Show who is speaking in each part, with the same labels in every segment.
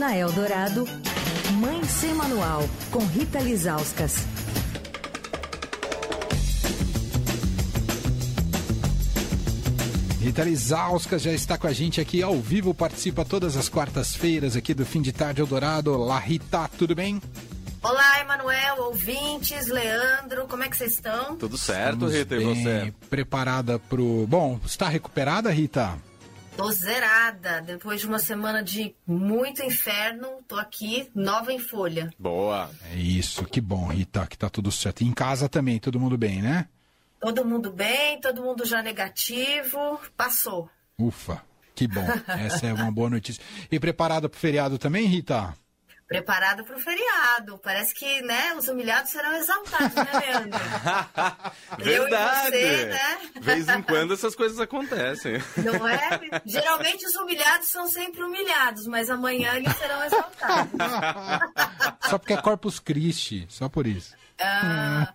Speaker 1: Na Eldorado, Mãe Sem Manual, com Rita Lizauskas.
Speaker 2: Rita Lizauskas já está com a gente aqui ao vivo, participa todas as quartas-feiras aqui do Fim de Tarde Eldorado. Olá, Rita, tudo bem?
Speaker 3: Olá, Emanuel, ouvintes, Leandro, como é que vocês estão?
Speaker 4: Tudo certo,
Speaker 2: Estamos
Speaker 4: Rita, e
Speaker 2: bem
Speaker 4: você?
Speaker 2: Preparada pro. Bom, está recuperada, Rita?
Speaker 3: Tô zerada. Depois de uma semana de muito inferno, tô aqui, nova em folha.
Speaker 4: Boa.
Speaker 2: É isso, que bom, Rita, que tá tudo certo. E em casa também, todo mundo bem, né?
Speaker 3: Todo mundo bem, todo mundo já negativo, passou.
Speaker 2: Ufa, que bom. Essa é uma boa notícia. E preparada pro feriado também, Rita?
Speaker 3: Preparado para o feriado. Parece que, né, os humilhados serão exaltados, né, Leandro? Eu e
Speaker 4: Verdade.
Speaker 3: você, né?
Speaker 4: Vez em quando essas coisas acontecem.
Speaker 3: Não é? Geralmente os humilhados são sempre humilhados, mas amanhã eles serão exaltados.
Speaker 2: Só porque é Corpus Christi, só por isso.
Speaker 3: Ah,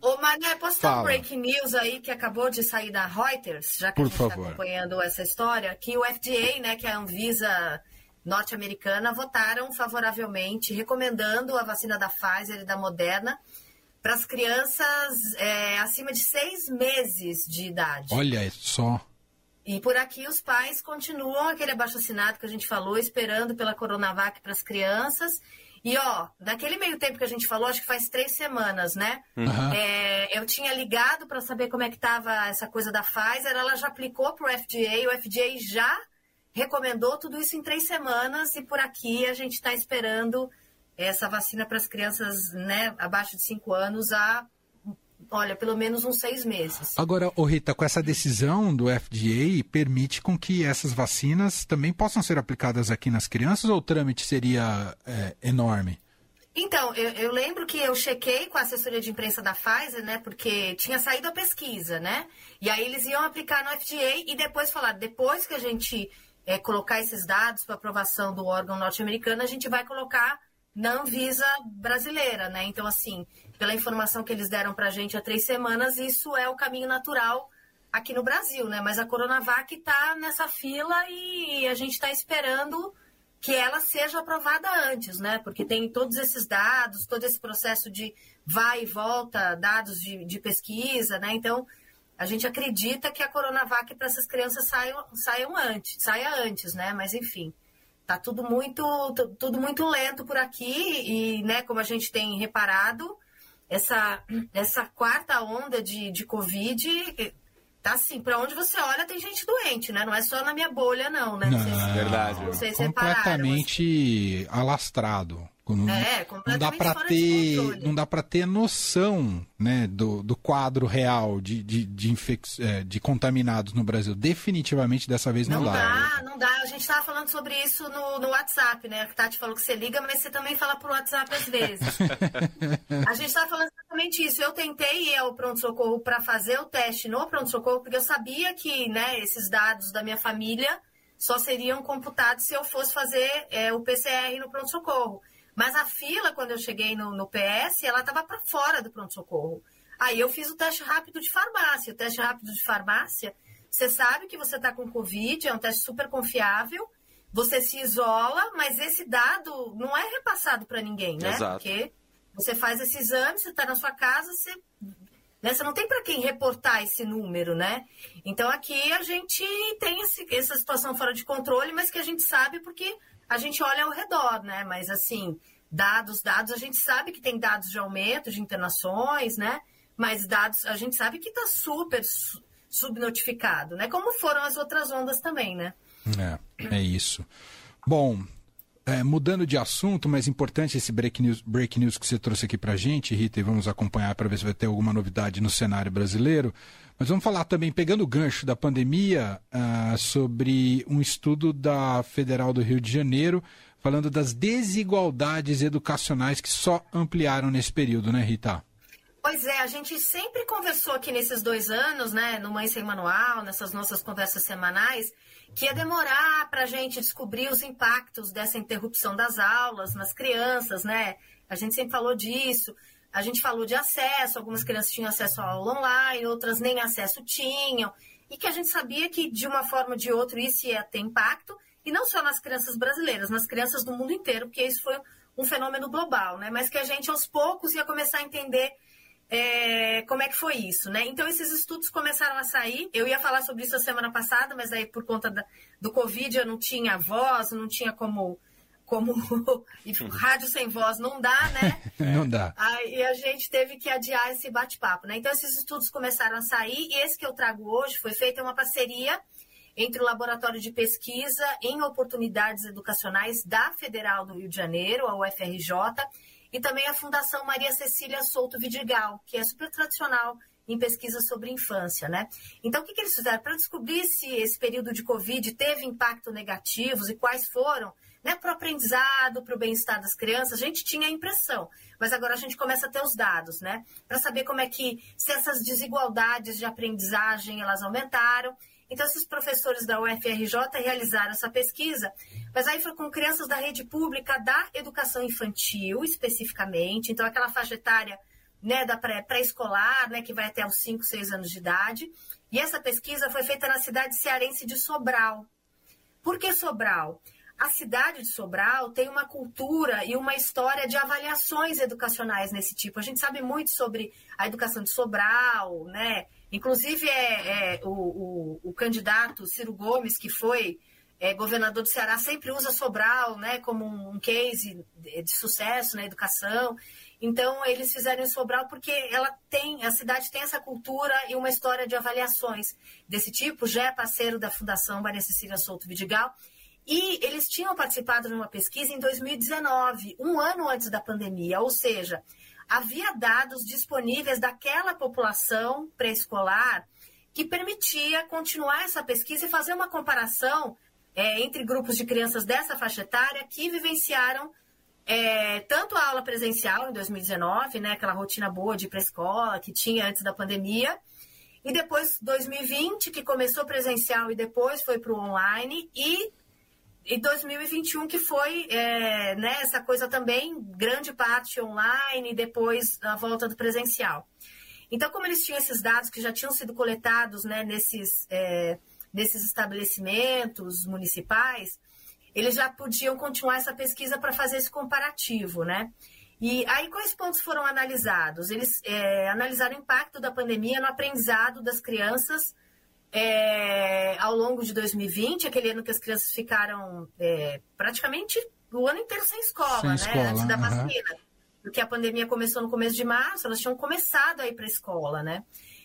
Speaker 3: ô, Mané, posso dar
Speaker 2: Fala.
Speaker 3: um breaking news aí que acabou de sair da Reuters, já que
Speaker 2: Por
Speaker 3: a gente está
Speaker 2: favor.
Speaker 3: acompanhando essa história, que o FDA, né, que é a Anvisa norte-americana, votaram favoravelmente, recomendando a vacina da Pfizer e da Moderna para as crianças é, acima de seis meses de idade.
Speaker 2: Olha só.
Speaker 3: E por aqui os pais continuam aquele abaixo assinado que a gente falou, esperando pela Coronavac para as crianças. E ó, naquele meio tempo que a gente falou, acho que faz três semanas, né?
Speaker 2: Aham.
Speaker 3: É, eu tinha ligado para saber como é que estava essa coisa da Pfizer, ela já aplicou para o FDA, o FDA já recomendou tudo isso em três semanas e por aqui a gente está esperando essa vacina para as crianças né, abaixo de cinco anos há, olha, pelo menos uns seis meses.
Speaker 2: Agora, ô Rita, com essa decisão do FDA, permite com que essas vacinas também possam ser aplicadas aqui nas crianças ou o trâmite seria é, enorme?
Speaker 3: Então, eu, eu lembro que eu chequei com a assessoria de imprensa da Pfizer, né? Porque tinha saído a pesquisa, né? E aí eles iam aplicar no FDA e depois falar, depois que a gente é, colocar esses dados para aprovação do órgão norte-americano, a gente vai colocar na Anvisa brasileira, né? Então, assim, pela informação que eles deram para a gente há três semanas, isso é o caminho natural aqui no Brasil, né? Mas a Coronavac está nessa fila e a gente está esperando que ela seja aprovada antes, né? Porque tem todos esses dados, todo esse processo de vai e volta, dados de, de pesquisa, né? Então, a gente acredita que a Coronavac para essas crianças saiam, saiam antes, saia antes, né? Mas enfim, tá tudo muito, tu- tudo muito lento por aqui e, né, como a gente tem reparado, essa, essa quarta onda de, de Covid tá assim, para onde você olha tem gente doente, né? Não é só na minha bolha, não, né? Não sei se-
Speaker 4: Verdade.
Speaker 3: Vocês repararam,
Speaker 2: completamente alastrado. Não,
Speaker 3: É,
Speaker 2: não dá para ter, não dá para ter noção, né, do, do quadro real de, de, de, infec- é, de contaminados no Brasil. Definitivamente dessa vez não,
Speaker 3: Não
Speaker 2: dá.
Speaker 3: dá, não dá. A gente tava falando sobre isso no, no WhatsApp, né? A Tati falou que você liga, mas você também fala por WhatsApp às vezes. a gente tava falando exatamente isso. Eu tentei ir ao pronto-socorro para fazer o teste no pronto-socorro, porque eu sabia que, né, esses dados da minha família só seriam computados se eu fosse fazer é, o PCR no pronto-socorro. Mas a fila, quando eu cheguei no, no PS, ela estava para fora do pronto-socorro. Aí eu fiz o teste rápido de farmácia. O teste rápido de farmácia, você sabe que você está com Covid, é um teste super confiável. Você se isola, mas esse dado não é repassado para ninguém, né?
Speaker 4: Exato.
Speaker 3: Porque você faz esse exame, você está na sua casa, você, né? você não tem para quem reportar esse número, né? Então aqui a gente tem esse- essa situação fora de controle, mas que a gente sabe porque a gente olha ao redor, né? Mas assim, dados, dados, a gente sabe que tem dados de aumento de internações, né? Mas dados, a gente sabe que está super su- subnotificado, né? Como foram as outras ondas também, né?
Speaker 2: É, é isso. Bom, é, mudando de assunto, mas importante esse break news, break news que você trouxe aqui pra gente, Rita, e vamos acompanhar para ver se vai ter alguma novidade no cenário brasileiro. Mas vamos falar também, pegando o gancho da pandemia, ah, sobre um estudo da Federal do Rio de Janeiro, falando das desigualdades educacionais que só ampliaram nesse período, né, Rita?
Speaker 3: Pois é, a gente sempre conversou aqui nesses dois anos, né, no Mãe Sem Manual, nessas nossas conversas semanais, que ia demorar para a gente descobrir os impactos dessa interrupção das aulas nas crianças, né? A gente sempre falou disso. A gente falou de acesso, algumas crianças tinham acesso à aula online, outras nem acesso tinham, e que a gente sabia que de uma forma ou de outra isso ia ter impacto, e não só nas crianças brasileiras, nas crianças do mundo inteiro, porque isso foi um fenômeno global, né? Mas que a gente aos poucos ia começar a entender é, como é que foi isso, né? Então esses estudos começaram a sair. Eu ia falar sobre isso a semana passada, mas aí por conta da, do Covid eu não tinha voz, não tinha como como rádio sem voz não dá, né?
Speaker 2: não dá.
Speaker 3: Aí a gente teve que adiar esse bate-papo, né? Então esses estudos começaram a sair e esse que eu trago hoje foi feita uma parceria entre o Laboratório de Pesquisa em Oportunidades Educacionais da Federal do Rio de Janeiro, a UFRJ, e também a Fundação Maria Cecília Souto Vidigal, que é super tradicional em pesquisa sobre infância, né? Então, o que, que eles fizeram? Para descobrir se esse período de Covid teve impacto negativos e quais foram, né, para o aprendizado, para o bem-estar das crianças, a gente tinha a impressão, mas agora a gente começa a ter os dados, né? Para saber como é que, se essas desigualdades de aprendizagem, elas aumentaram então, esses professores da UFRJ realizaram essa pesquisa, mas aí foi com crianças da rede pública da educação infantil, especificamente, então aquela faixa etária né, da pré-escolar, né, que vai até os 5, 6 anos de idade. E essa pesquisa foi feita na cidade cearense de Sobral. Por que Sobral? A cidade de Sobral tem uma cultura e uma história de avaliações educacionais nesse tipo. A gente sabe muito sobre a educação de Sobral, né? Inclusive, é, é o, o, o, candidato Ciro Gomes, que foi é, governador do Ceará, sempre usa Sobral né, como um case de, sucesso na educação. Então, eles fizeram Sobral porque ela tem, a cidade tem essa cultura e uma história de avaliações desse tipo. Já é parceiro da Fundação Maria Cecília Souto Vidigal. E eles tinham participado de uma pesquisa em 2019, um ano antes da pandemia, ou seja, havia dados disponíveis daquela população pré-escolar que permitia continuar essa pesquisa e fazer uma comparação é, entre grupos de crianças dessa faixa etária que vivenciaram é, tanto a aula presencial em 2019, né, aquela rotina boa de ir para a escola que tinha antes da pandemia, e depois 2020, que começou presencial e depois foi para o online, e e 2021 que foi é, né, essa coisa também, grande parte online, depois a volta do presencial. Então, como eles tinham esses dados que já tinham sido coletados né, nesses, é, nesses estabelecimentos municipais, eles já podiam continuar essa pesquisa para fazer esse comparativo, né? E aí, quais pontos foram analisados? Eles é, analisaram o impacto da pandemia no aprendizado das crianças é, ao longo de 2020, aquele ano que as crianças ficaram é, praticamente o ano inteiro sem escola, sem né? Escola, antes da vacina. Porque a pandemia começou no começo de março, elas tinham começado a ir para a escola, né?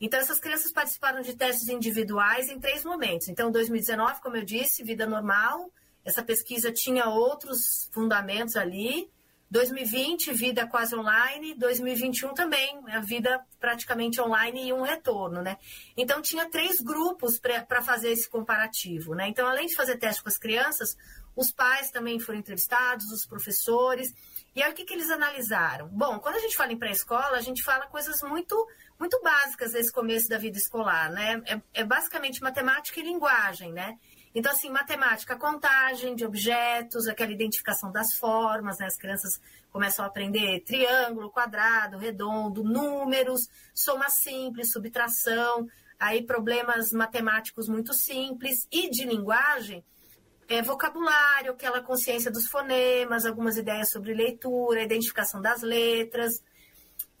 Speaker 3: Então, essas crianças participaram de testes individuais em três momentos. Então, 2019, como eu disse, vida normal. Essa pesquisa tinha outros fundamentos ali. 2020, vida quase online, 2021 também, a vida praticamente online e um retorno, né? Então tinha três grupos para fazer esse comparativo, né? Então, além de fazer teste com as crianças, os pais também foram entrevistados, os professores. E aí o que, que eles analisaram? Bom, quando a gente fala em pré-escola, a gente fala coisas muito muito básicas nesse começo da vida escolar, né? É, é basicamente matemática e linguagem, né? Então, assim, matemática, contagem de objetos, aquela identificação das formas, né? As crianças começam a aprender triângulo, quadrado, redondo, números, soma simples, subtração, aí problemas matemáticos muito simples e de linguagem, é, vocabulário, aquela consciência dos fonemas, algumas ideias sobre leitura, identificação das letras.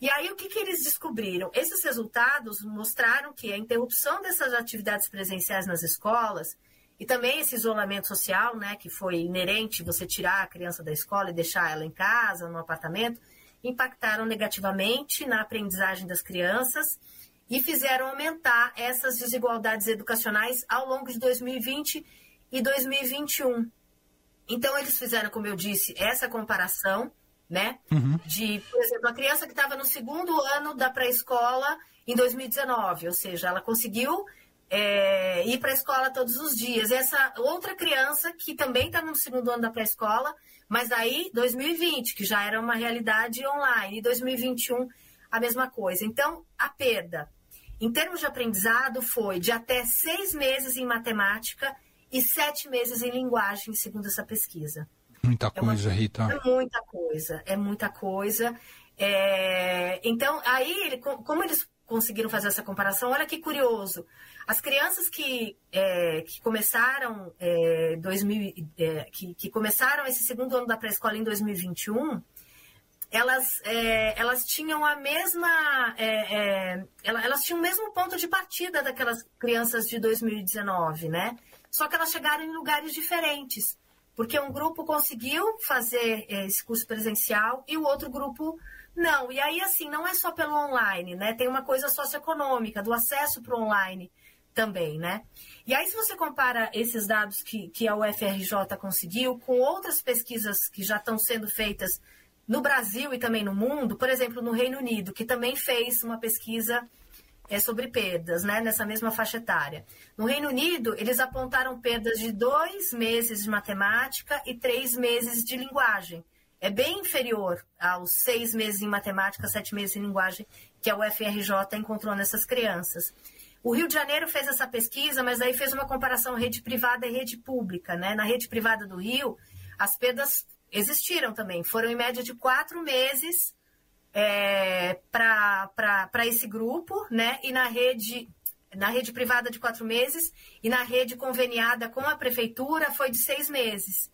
Speaker 3: E aí, o que, que eles descobriram? Esses resultados mostraram que a interrupção dessas atividades presenciais nas escolas e também esse isolamento social, né, que foi inerente você tirar a criança da escola e deixar ela em casa, no apartamento, impactaram negativamente na aprendizagem das crianças e fizeram aumentar essas desigualdades educacionais ao longo de 2020 e 2021. Então, eles fizeram, como eu disse, essa comparação, né? Uhum. De, por exemplo, a criança que estava no segundo ano da pré-escola em 2019, ou seja, ela conseguiu é, ir para a escola todos os dias. Essa outra criança que também está no segundo ano da pré-escola, mas aí 2020, que já era uma realidade online, e 2021 a mesma coisa. Então, a perda, em termos de aprendizado, foi de até seis meses em matemática e sete meses em linguagem, segundo essa pesquisa.
Speaker 2: Muita coisa,
Speaker 3: é uma,
Speaker 2: Rita.
Speaker 3: É muita coisa, é muita coisa. É, então, aí, como eles conseguiram fazer essa comparação. Olha que curioso. As crianças que, é, que começaram é, 2000, é, que, que, começaram esse segundo ano da pré-escola em 2021, elas, é, elas tinham a mesma é, é, elas tinham o mesmo ponto de partida daquelas crianças de 2019, né? Só que elas chegaram em lugares diferentes, porque um grupo conseguiu fazer esse curso presencial e o outro grupo não, e aí assim, não é só pelo online, né? Tem uma coisa socioeconômica, do acesso para o online também, né? E aí, se você compara esses dados que, que a UFRJ conseguiu com outras pesquisas que já estão sendo feitas no Brasil e também no mundo, por exemplo, no Reino Unido, que também fez uma pesquisa é, sobre perdas, né, nessa mesma faixa etária. No Reino Unido, eles apontaram perdas de dois meses de matemática e três meses de linguagem é bem inferior aos seis meses em matemática, sete meses em linguagem que a UFRJ encontrou nessas crianças. O Rio de Janeiro fez essa pesquisa, mas aí fez uma comparação rede privada e rede pública. Né? Na rede privada do Rio, as perdas existiram também. Foram em média de quatro meses é, para esse grupo, né? E na rede, na rede privada de quatro meses, e na rede conveniada com a prefeitura foi de seis meses.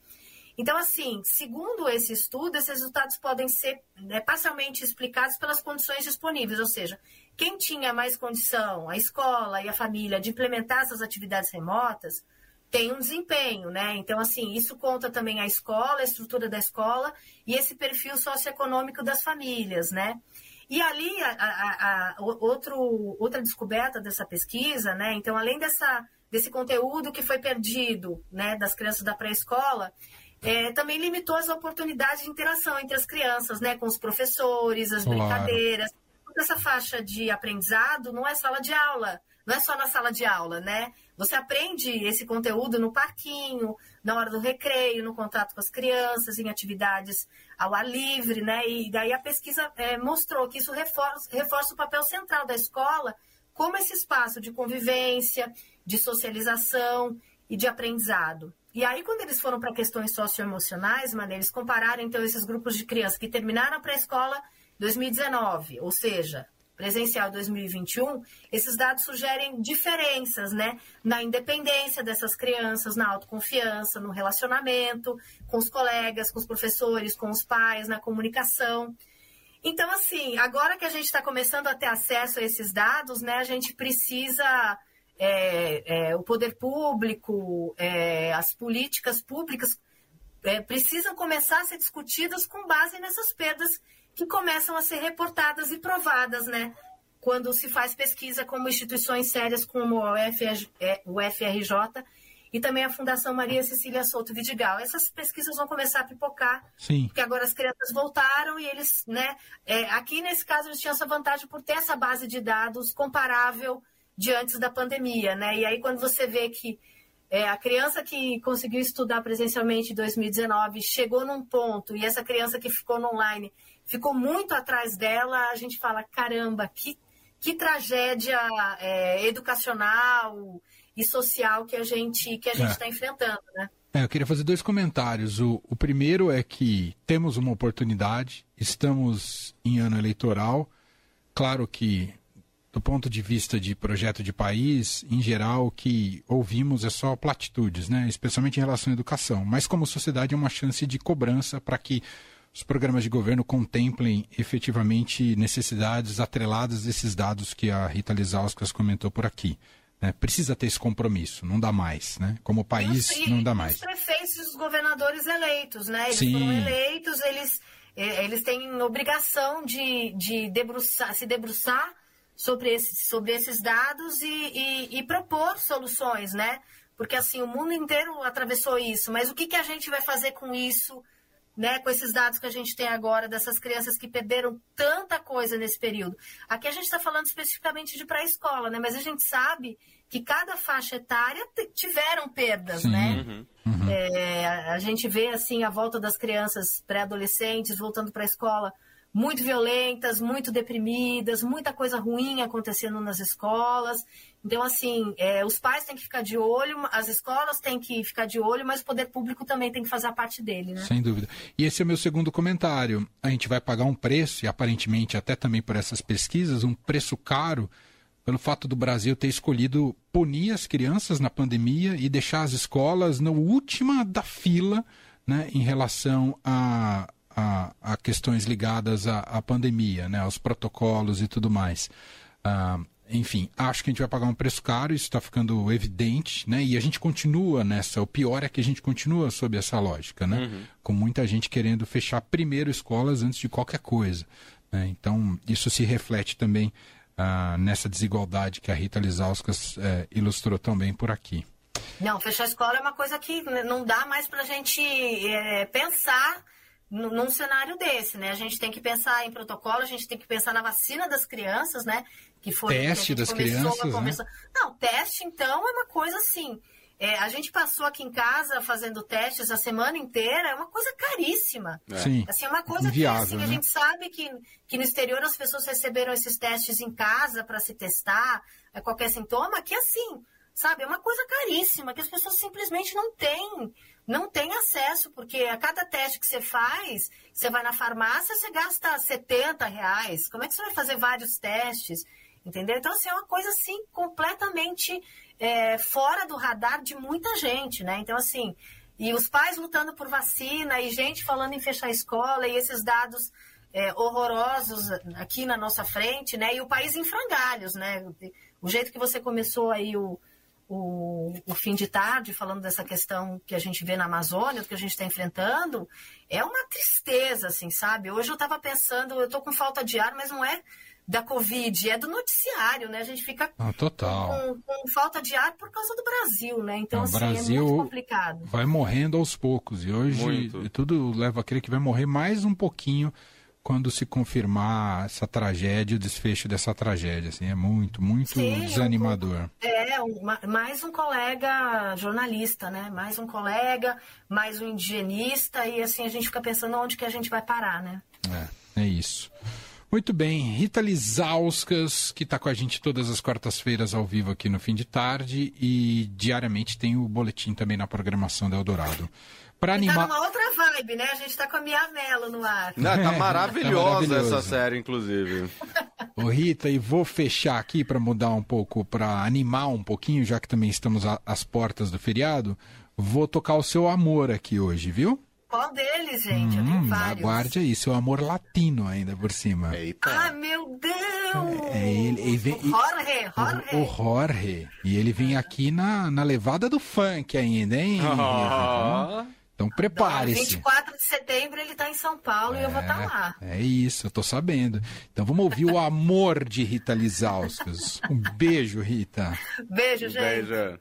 Speaker 3: Então, assim, segundo esse estudo, esses resultados podem ser né, parcialmente explicados pelas condições disponíveis, ou seja, quem tinha mais condição, a escola e a família, de implementar essas atividades remotas, tem um desempenho, né? Então, assim, isso conta também a escola, a estrutura da escola e esse perfil socioeconômico das famílias, né? E ali, a, a, a, outro, outra descoberta dessa pesquisa, né? Então, além dessa, desse conteúdo que foi perdido, né, das crianças da pré-escola, é, também limitou as oportunidades de interação entre as crianças, né, com os professores, as claro. brincadeiras. Essa faixa de aprendizado não é sala de aula, não é só na sala de aula, né? Você aprende esse conteúdo no parquinho, na hora do recreio, no contato com as crianças, em atividades ao ar livre, né? E daí a pesquisa é, mostrou que isso reforça, reforça o papel central da escola como esse espaço de convivência, de socialização e de aprendizado. E aí, quando eles foram para questões socioemocionais, mano, eles compararam então esses grupos de crianças que terminaram a pré-escola 2019, ou seja, presencial 2021, esses dados sugerem diferenças, né, na independência dessas crianças, na autoconfiança, no relacionamento com os colegas, com os professores, com os pais, na comunicação. Então, assim, agora que a gente está começando a ter acesso a esses dados, né, a gente precisa é, é, o poder público, é, as políticas públicas é, precisam começar a ser discutidas com base nessas perdas que começam a ser reportadas e provadas, né? Quando se faz pesquisa como instituições sérias como o UFRJ, o FRJ e também a Fundação Maria Cecília Souto Vidigal. Essas pesquisas vão começar a pipocar,
Speaker 2: Sim.
Speaker 3: porque agora as crianças voltaram e eles, né? É, aqui nesse caso eles tinham essa vantagem por ter essa base de dados comparável de antes da pandemia, né? E aí quando você vê que é, a criança que conseguiu estudar presencialmente em 2019 chegou num ponto e essa criança que ficou no online ficou muito atrás dela, a gente fala, caramba, que, que tragédia é, educacional e social que a gente que a gente está é. enfrentando, né?
Speaker 2: É, eu queria fazer dois comentários. O, o primeiro é que temos uma oportunidade, estamos em ano eleitoral. Claro que do ponto de vista de projeto de país, em geral, o que ouvimos é só platitudes, né? especialmente em relação à educação. Mas, como sociedade, é uma chance de cobrança para que os programas de governo contemplem efetivamente necessidades atreladas desses dados que a Rita Lizauskas comentou por aqui. Né? Precisa ter esse compromisso, não dá mais. Né? Como país,
Speaker 3: e,
Speaker 2: não dá mais.
Speaker 3: Os prefeitos e os governadores eleitos, né? Eles
Speaker 2: Sim.
Speaker 3: foram eleitos, eles, eh, eles têm obrigação de, de debruçar, se debruçar sobre, esse, sobre esses dados e, e, e, propor soluções, né? Porque assim, o mundo inteiro atravessou isso, mas o que, que a gente vai fazer com isso, né? Com esses dados que a gente tem agora, dessas crianças que perderam tanta coisa nesse período. Aqui a gente está falando especificamente de pré-escola, né? Mas a gente sabe que cada faixa etária tiveram perdas,
Speaker 2: Sim.
Speaker 3: né?
Speaker 2: Uhum. Uhum.
Speaker 3: É, a gente vê assim a volta das crianças pré-adolescentes voltando para a escola muito violentas, muito deprimidas, muita coisa ruim acontecendo nas escolas. Então, assim, é, os pais têm que ficar de olho, as escolas têm que ficar de olho, mas o poder público também tem que fazer a parte dele, né?
Speaker 2: Sem dúvida. E esse é o meu segundo comentário. A gente vai pagar um preço, e aparentemente até também por essas pesquisas, um preço caro pelo fato do Brasil ter escolhido punir as crianças na pandemia e deixar as escolas na última da fila né, em relação a, a, a questões ligadas à, à, pandemia, né, aos protocolos e tudo mais. Ah, enfim, acho que a gente vai pagar um preço caro, isso está ficando evidente, né? E a gente continua nessa. O pior é que a gente continua sob essa lógica, né? Uhum. Com muita gente querendo fechar primeiro escolas antes de qualquer coisa. Né? Então, isso se reflete também ah, nessa desigualdade que a Rita Lizauskas eh, ilustrou também por aqui.
Speaker 3: Não, fechar a escola é uma coisa que não dá mais para a gente é, pensar num cenário desse, né? A gente tem que pensar em protocolo, a gente tem que pensar na vacina das crianças, né?
Speaker 2: Que foi teste que das crianças, né?
Speaker 3: Não, teste então é uma coisa assim. É, a gente passou aqui em casa fazendo testes a semana inteira, é uma coisa caríssima.
Speaker 2: É. Sim.
Speaker 3: Assim, é uma coisa Inviável, que, assim, né? a gente sabe que, que no exterior as pessoas receberam esses testes em casa para se testar é, qualquer sintoma, que assim, sabe, é uma coisa caríssima, que as pessoas simplesmente não têm não tem acesso, porque a cada teste que você faz, você vai na farmácia, você gasta 70 reais. Como é que você vai fazer vários testes? Entendeu? Então, assim, é uma coisa, assim, completamente é, fora do radar de muita gente, né? Então, assim, e os pais lutando por vacina, e gente falando em fechar a escola, e esses dados é, horrorosos aqui na nossa frente, né? E o país em frangalhos, né? O jeito que você começou aí o o, o, fim de tarde, falando dessa questão que a gente vê na Amazônia, do que a gente está enfrentando, é uma tristeza, assim, sabe? Hoje eu estava pensando, eu estou com falta de ar, mas não é da Covid, é do noticiário, né? A gente fica
Speaker 2: ah, total.
Speaker 3: Com, com, falta de ar por causa do Brasil, né? Então, assim, Brasil é muito complicado.
Speaker 2: Vai morrendo aos poucos. E hoje muito. tudo leva a crer que vai morrer mais um pouquinho quando se confirmar essa tragédia, o desfecho dessa tragédia, assim, é muito, muito Sim, desanimador.
Speaker 3: é, mais um colega jornalista, né? Mais um colega, mais um indigenista, e assim a gente fica pensando onde que a gente vai parar, né?
Speaker 2: É, é isso. Muito bem, Rita Lizauskas, que está com a gente todas as quartas-feiras ao vivo aqui no fim de tarde e diariamente tem o boletim também na programação da Eldorado.
Speaker 3: Para tá animar. Tá numa outra vibe, né? A gente tá com a Mia Mello no ar.
Speaker 4: Não, tá maravilhosa tá essa série, inclusive.
Speaker 2: Ô Rita, e vou fechar aqui para mudar um pouco, para animar um pouquinho, já que também estamos às portas do feriado. Vou tocar o seu amor aqui hoje, viu?
Speaker 3: Qual deles, gente? Hum, Eu tenho hum, vários.
Speaker 2: Aguarde aí, seu amor latino ainda por cima.
Speaker 3: Eita. Ah, meu Deus!
Speaker 2: É, ele, ele vem,
Speaker 3: o Jorge, Jorge.
Speaker 2: O, o Jorge. E ele vem aqui na, na levada do funk ainda, hein? Oh. Então prepare-se.
Speaker 3: 24 de setembro ele está em São Paulo é, e eu vou estar tá lá.
Speaker 2: É isso, eu estou sabendo. Então vamos ouvir o amor de Rita Lizauskas. Um beijo, Rita.
Speaker 3: Beijo, gente.
Speaker 4: Beijo.